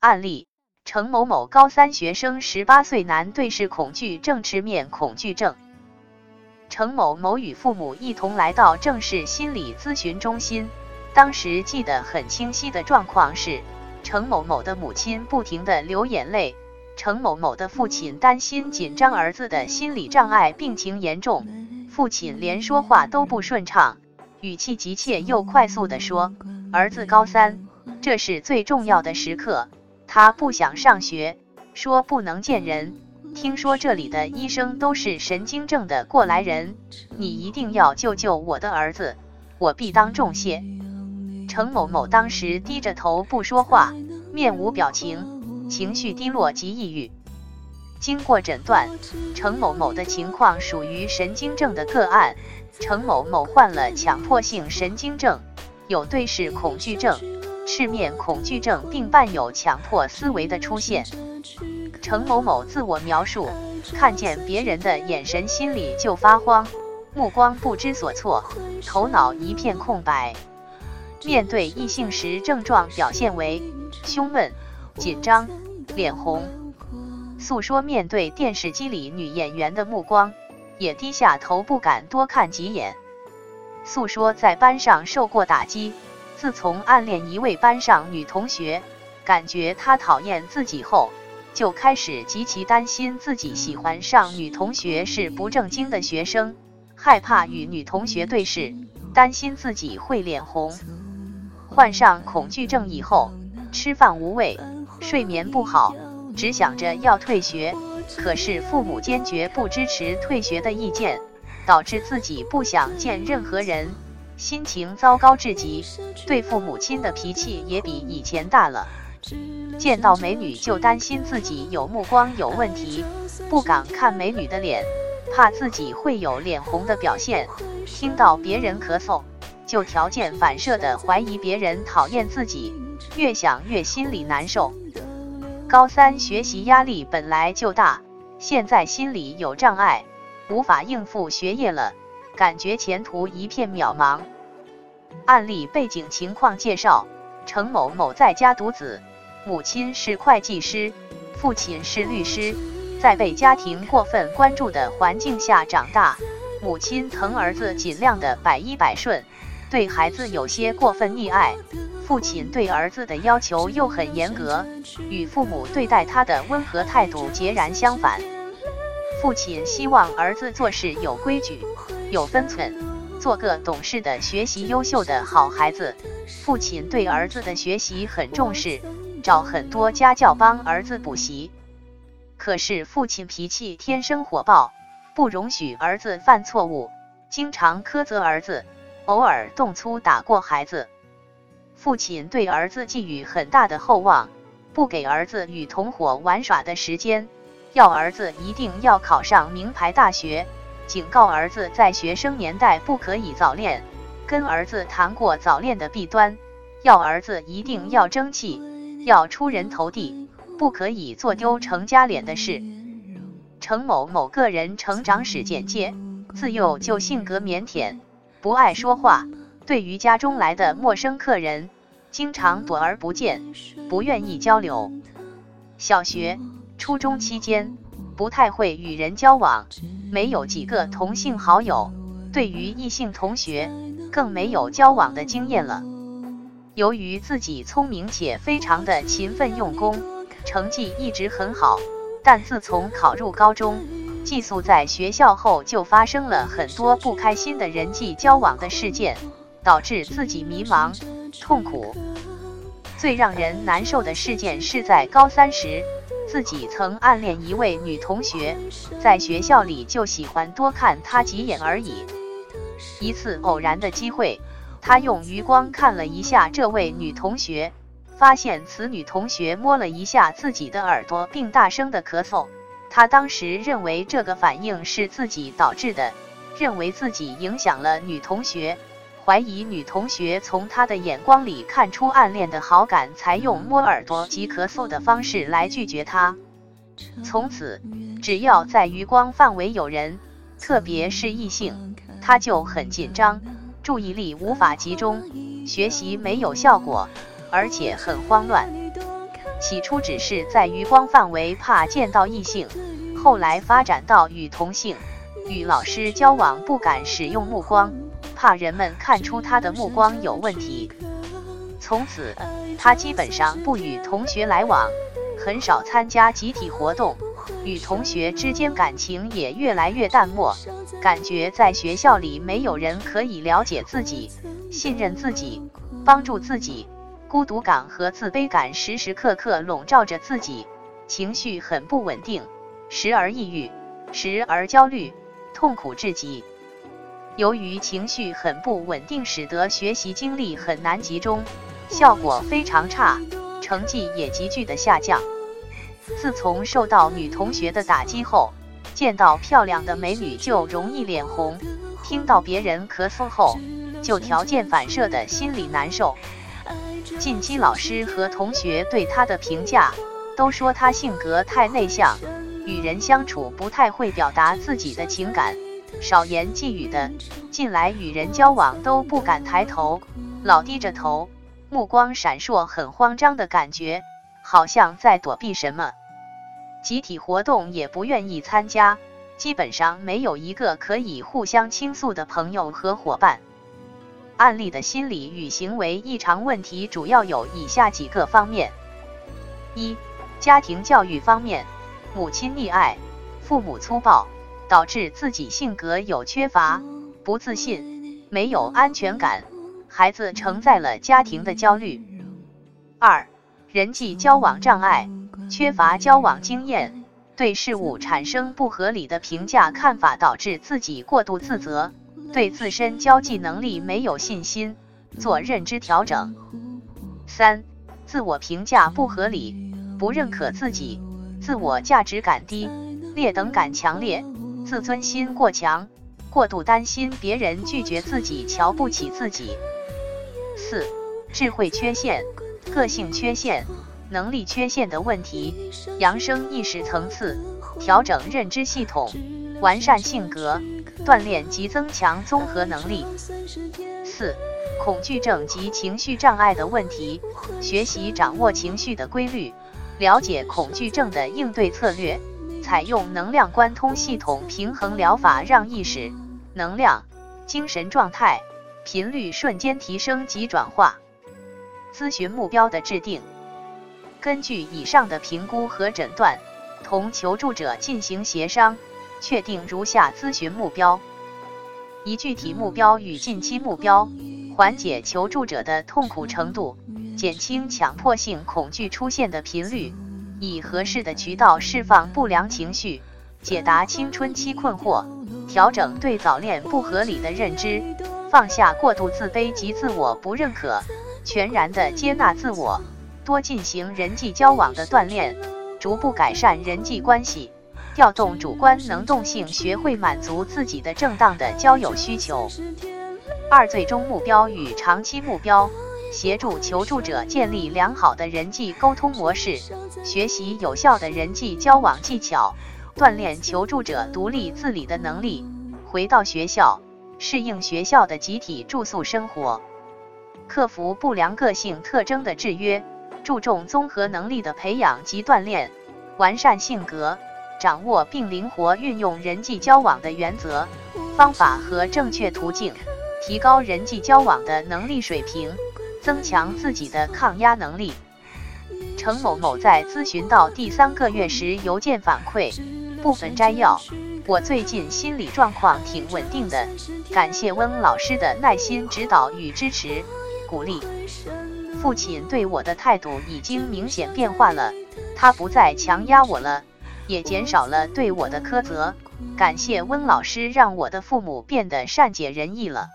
案例：程某某高三学生，十八岁男，对视恐惧症，吃面恐惧症。程某某与父母一同来到正式心理咨询中心，当时记得很清晰的状况是，程某某的母亲不停的流眼泪，程某某的父亲担心紧张儿子的心理障碍，病情严重，父亲连说话都不顺畅，语气急切又快速的说：“儿子高三，这是最重要的时刻，他不想上学，说不能见人。”听说这里的医生都是神经症的过来人，你一定要救救我的儿子，我必当重谢。程某某当时低着头不说话，面无表情，情绪低落及抑郁。经过诊断，程某某的情况属于神经症的个案。程某某患了强迫性神经症，有对视恐惧症、赤面恐惧症，并伴有强迫思维的出现。程某某自我描述：看见别人的眼神，心里就发慌，目光不知所措，头脑一片空白。面对异性时，症状表现为胸闷、紧张、脸红。诉说面对电视机里女演员的目光，也低下头，不敢多看几眼。诉说在班上受过打击，自从暗恋一位班上女同学，感觉她讨厌自己后。就开始极其担心自己喜欢上女同学是不正经的学生，害怕与女同学对视，担心自己会脸红。患上恐惧症以后，吃饭无味，睡眠不好，只想着要退学。可是父母坚决不支持退学的意见，导致自己不想见任何人，心情糟糕至极，对父母亲的脾气也比以前大了。见到美女就担心自己有目光有问题，不敢看美女的脸，怕自己会有脸红的表现。听到别人咳嗽，就条件反射的怀疑别人讨厌自己，越想越心里难受。高三学习压力本来就大，现在心里有障碍，无法应付学业了，感觉前途一片渺茫。案例背景情况介绍：程某某在家独子。母亲是会计师，父亲是律师，在被家庭过分关注的环境下长大。母亲疼儿子，尽量的百依百顺，对孩子有些过分溺爱。父亲对儿子的要求又很严格，与父母对待他的温和态度截然相反。父亲希望儿子做事有规矩、有分寸，做个懂事的、学习优秀的好孩子。父亲对儿子的学习很重视。找很多家教帮儿子补习，可是父亲脾气天生火爆，不容许儿子犯错误，经常苛责儿子，偶尔动粗打过孩子。父亲对儿子寄予很大的厚望，不给儿子与同伙玩耍的时间，要儿子一定要考上名牌大学，警告儿子在学生年代不可以早恋，跟儿子谈过早恋的弊端，要儿子一定要争气。要出人头地，不可以做丢成家脸的事。程某某个人成长史简介：自幼就性格腼腆，不爱说话，对于家中来的陌生客人，经常躲而不见，不愿意交流。小学、初中期间，不太会与人交往，没有几个同性好友，对于异性同学，更没有交往的经验了。由于自己聪明且非常的勤奋用功，成绩一直很好。但自从考入高中，寄宿在学校后，就发生了很多不开心的人际交往的事件，导致自己迷茫、痛苦。最让人难受的事件是在高三时，自己曾暗恋一位女同学，在学校里就喜欢多看她几眼而已。一次偶然的机会。他用余光看了一下这位女同学，发现此女同学摸了一下自己的耳朵，并大声的咳嗽。他当时认为这个反应是自己导致的，认为自己影响了女同学，怀疑女同学从他的眼光里看出暗恋的好感，才用摸耳朵及咳嗽的方式来拒绝他。从此，只要在余光范围有人，特别是异性，他就很紧张。注意力无法集中，学习没有效果，而且很慌乱。起初只是在余光范围，怕见到异性，后来发展到与同性、与老师交往不敢使用目光，怕人们看出他的目光有问题。从此，他基本上不与同学来往，很少参加集体活动，与同学之间感情也越来越淡漠，感觉在学校里没有人可以了解自己、信任自己、帮助自己。孤独感和自卑感时时刻刻笼罩着自己，情绪很不稳定，时而抑郁，时而焦虑，痛苦至极。由于情绪很不稳定，使得学习精力很难集中，效果非常差，成绩也急剧的下降。自从受到女同学的打击后，见到漂亮的美女就容易脸红，听到别人咳嗽后，就条件反射的心里难受。近期老师和同学对他的评价都说他性格太内向，与人相处不太会表达自己的情感，少言忌语的。近来与人交往都不敢抬头，老低着头，目光闪烁，很慌张的感觉，好像在躲避什么。集体活动也不愿意参加，基本上没有一个可以互相倾诉的朋友和伙伴。案例的心理与行为异常问题主要有以下几个方面：一、家庭教育方面，母亲溺爱，父母粗暴，导致自己性格有缺乏、不自信、没有安全感，孩子承载了家庭的焦虑。二、人际交往障碍，缺乏交往经验，对事物产生不合理的评价看法，导致自己过度自责。对自身交际能力没有信心，做认知调整。三、自我评价不合理，不认可自己，自我价值感低，劣等感强烈，自尊心过强，过度担心别人拒绝自己，瞧不起自己。四、智慧缺陷、个性缺陷、能力缺陷的问题，扬升意识层次，调整认知系统，完善性格。锻炼及增强综合能力。四、恐惧症及情绪障碍的问题，学习掌握情绪的规律，了解恐惧症的应对策略，采用能量贯通系统平衡疗法，让意识、能量、精神状态、频率瞬间提升及转化。咨询目标的制定，根据以上的评估和诊断，同求助者进行协商。确定如下咨询目标：一、具体目标与近期目标，缓解求助者的痛苦程度，减轻强迫性恐惧出现的频率，以合适的渠道释放不良情绪，解答青春期困惑，调整对早恋不合理的认知，放下过度自卑及自我不认可，全然的接纳自我，多进行人际交往的锻炼，逐步改善人际关系。调动主观能动性，学会满足自己的正当的交友需求。二、最终目标与长期目标，协助求助者建立良好的人际沟通模式，学习有效的人际交往技巧，锻炼求助者独立自理的能力。回到学校，适应学校的集体住宿生活，克服不良个性特征的制约，注重综合能力的培养及锻炼，完善性格。掌握并灵活运用人际交往的原则、方法和正确途径，提高人际交往的能力水平，增强自己的抗压能力。程某某在咨询到第三个月时，邮件反馈部分摘要：我最近心理状况挺稳定的，感谢温老师的耐心指导与支持鼓励。父亲对我的态度已经明显变化了，他不再强压我了。也减少了对我的苛责，感谢温老师让我的父母变得善解人意了。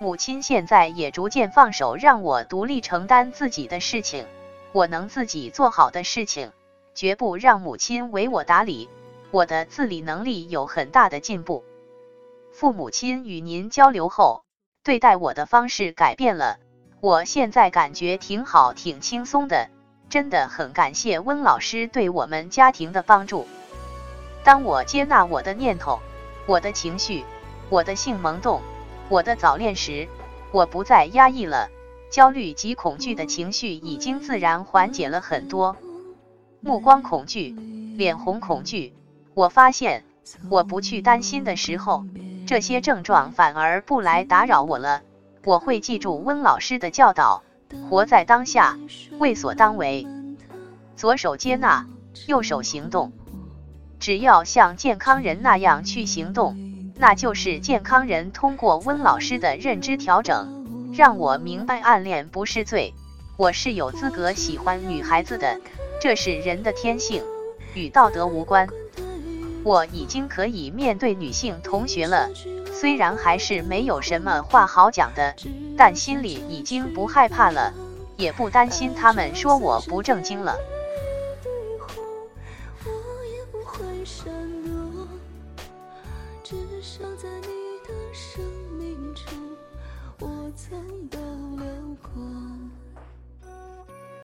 母亲现在也逐渐放手，让我独立承担自己的事情。我能自己做好的事情，绝不让母亲为我打理。我的自理能力有很大的进步。父母亲与您交流后，对待我的方式改变了，我现在感觉挺好，挺轻松的。真的很感谢温老师对我们家庭的帮助。当我接纳我的念头、我的情绪、我的性萌动、我的早恋时，我不再压抑了，焦虑及恐惧的情绪已经自然缓解了很多。目光恐惧，脸红恐惧。我发现，我不去担心的时候，这些症状反而不来打扰我了。我会记住温老师的教导，活在当下，为所当为。左手接纳，右手行动。只要像健康人那样去行动，那就是健康人。通过温老师的认知调整，让我明白暗恋不是罪，我是有资格喜欢女孩子的，这是人的天性，与道德无关。我已经可以面对女性同学了，虽然还是没有什么话好讲的，但心里已经不害怕了，也不担心他们说我不正经了。